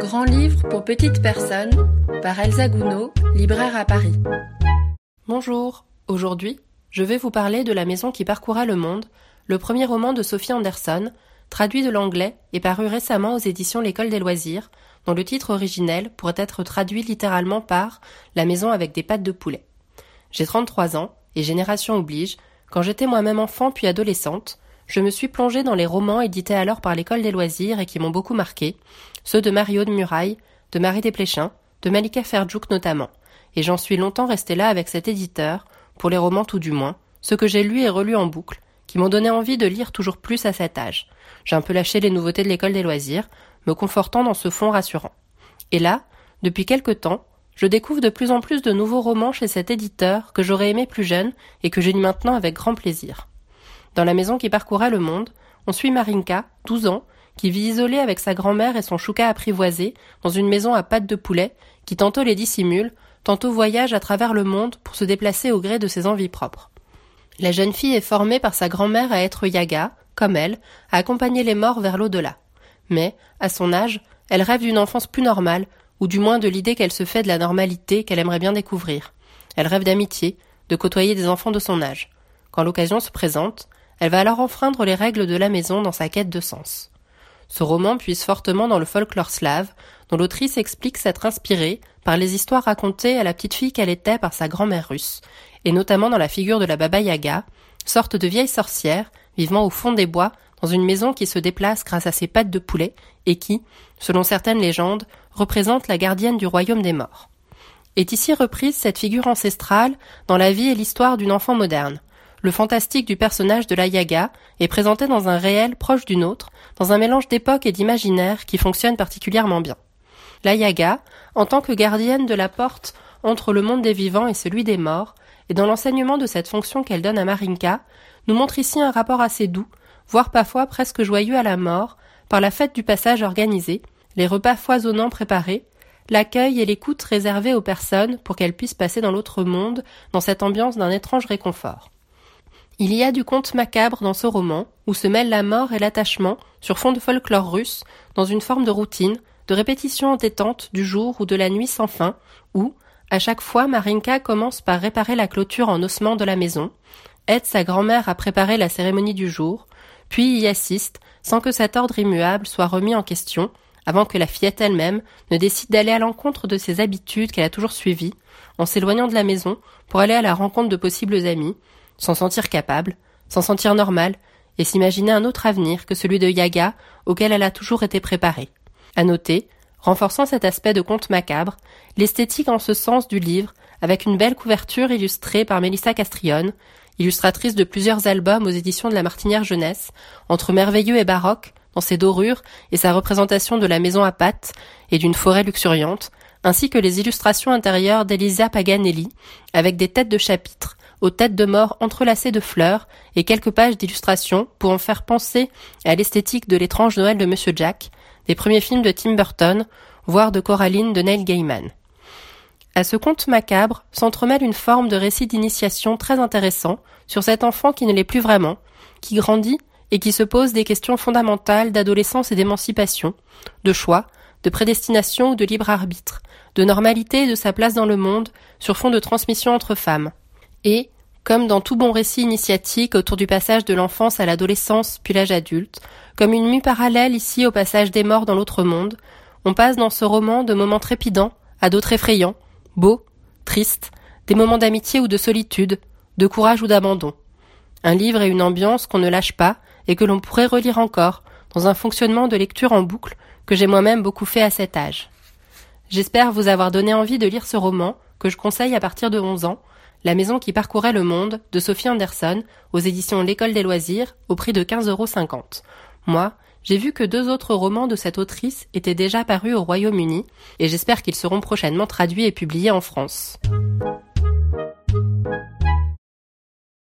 Grand livre pour petites personnes par Elsa Gounod, libraire à Paris. Bonjour, aujourd'hui, je vais vous parler de La maison qui parcoura le monde, le premier roman de Sophie Anderson, traduit de l'anglais et paru récemment aux éditions L'École des loisirs, dont le titre originel pourrait être traduit littéralement par La maison avec des pattes de poulet. J'ai 33 ans, et génération oblige, quand j'étais moi-même enfant puis adolescente, je me suis plongée dans les romans édités alors par l'École des loisirs et qui m'ont beaucoup marqué, ceux de Mario de Muraille, de Marie Desplechin, de Malika Ferjouk notamment, et j'en suis longtemps restée là avec cet éditeur, pour les romans tout du moins, ceux que j'ai lus et relus en boucle, qui m'ont donné envie de lire toujours plus à cet âge. J'ai un peu lâché les nouveautés de l'école des loisirs, me confortant dans ce fond rassurant. Et là, depuis quelque temps, je découvre de plus en plus de nouveaux romans chez cet éditeur que j'aurais aimé plus jeune et que je lis maintenant avec grand plaisir. Dans la maison qui parcourait le monde, on suit Marinka, 12 ans, qui vit isolée avec sa grand-mère et son chouka apprivoisé dans une maison à pattes de poulet, qui tantôt les dissimule, tantôt voyage à travers le monde pour se déplacer au gré de ses envies propres. La jeune fille est formée par sa grand-mère à être yaga, comme elle, à accompagner les morts vers l'au-delà. Mais, à son âge, elle rêve d'une enfance plus normale, ou du moins de l'idée qu'elle se fait de la normalité qu'elle aimerait bien découvrir. Elle rêve d'amitié, de côtoyer des enfants de son âge. Quand l'occasion se présente, elle va alors enfreindre les règles de la maison dans sa quête de sens. Ce roman puise fortement dans le folklore slave, dont l'autrice explique s'être inspirée par les histoires racontées à la petite fille qu'elle était par sa grand-mère russe, et notamment dans la figure de la Baba Yaga, sorte de vieille sorcière vivant au fond des bois dans une maison qui se déplace grâce à ses pattes de poulet et qui, selon certaines légendes, représente la gardienne du royaume des morts. Est ici reprise cette figure ancestrale dans la vie et l'histoire d'une enfant moderne, le fantastique du personnage de la Yaga est présenté dans un réel proche du nôtre, dans un mélange d'époque et d'imaginaire qui fonctionne particulièrement bien. La Yaga, en tant que gardienne de la porte entre le monde des vivants et celui des morts, et dans l'enseignement de cette fonction qu'elle donne à Marinka, nous montre ici un rapport assez doux, voire parfois presque joyeux à la mort, par la fête du passage organisée, les repas foisonnants préparés, l'accueil et l'écoute réservés aux personnes pour qu'elles puissent passer dans l'autre monde dans cette ambiance d'un étrange réconfort. Il y a du conte macabre dans ce roman, où se mêlent la mort et l'attachement, sur fond de folklore russe, dans une forme de routine, de répétition entêtante du jour ou de la nuit sans fin, où, à chaque fois, Marinka commence par réparer la clôture en ossement de la maison, aide sa grand-mère à préparer la cérémonie du jour, puis y assiste, sans que cet ordre immuable soit remis en question, avant que la fillette elle-même ne décide d'aller à l'encontre de ses habitudes qu'elle a toujours suivies, en s'éloignant de la maison pour aller à la rencontre de possibles amis, s'en sentir capable, s'en sentir normal, et s'imaginer un autre avenir que celui de Yaga auquel elle a toujours été préparée. À noter, renforçant cet aspect de conte macabre, l'esthétique en ce sens du livre, avec une belle couverture illustrée par Mélissa Castrillon, illustratrice de plusieurs albums aux éditions de la Martinière Jeunesse, entre merveilleux et baroque, dans ses dorures et sa représentation de la maison à pattes et d'une forêt luxuriante, ainsi que les illustrations intérieures d'Elisa Paganelli, avec des têtes de chapitres, aux têtes de mort entrelacées de fleurs et quelques pages d'illustrations pour en faire penser à l'esthétique de l'étrange Noël de Monsieur Jack, des premiers films de Tim Burton, voire de Coraline de Neil Gaiman. À ce conte macabre s'entremêle une forme de récit d'initiation très intéressant sur cet enfant qui ne l'est plus vraiment, qui grandit et qui se pose des questions fondamentales d'adolescence et d'émancipation, de choix, de prédestination ou de libre arbitre, de normalité et de sa place dans le monde sur fond de transmission entre femmes. Et, comme dans tout bon récit initiatique autour du passage de l'enfance à l'adolescence puis l'âge adulte, comme une mue parallèle ici au passage des morts dans l'autre monde, on passe dans ce roman de moments trépidants à d'autres effrayants, beaux, tristes, des moments d'amitié ou de solitude, de courage ou d'abandon. Un livre et une ambiance qu'on ne lâche pas et que l'on pourrait relire encore, dans un fonctionnement de lecture en boucle que j'ai moi-même beaucoup fait à cet âge. J'espère vous avoir donné envie de lire ce roman, que je conseille à partir de onze ans, la maison qui parcourait le monde de Sophie Anderson aux éditions L'école des loisirs au prix de 15,50 euros. Moi, j'ai vu que deux autres romans de cette autrice étaient déjà parus au Royaume-Uni et j'espère qu'ils seront prochainement traduits et publiés en France.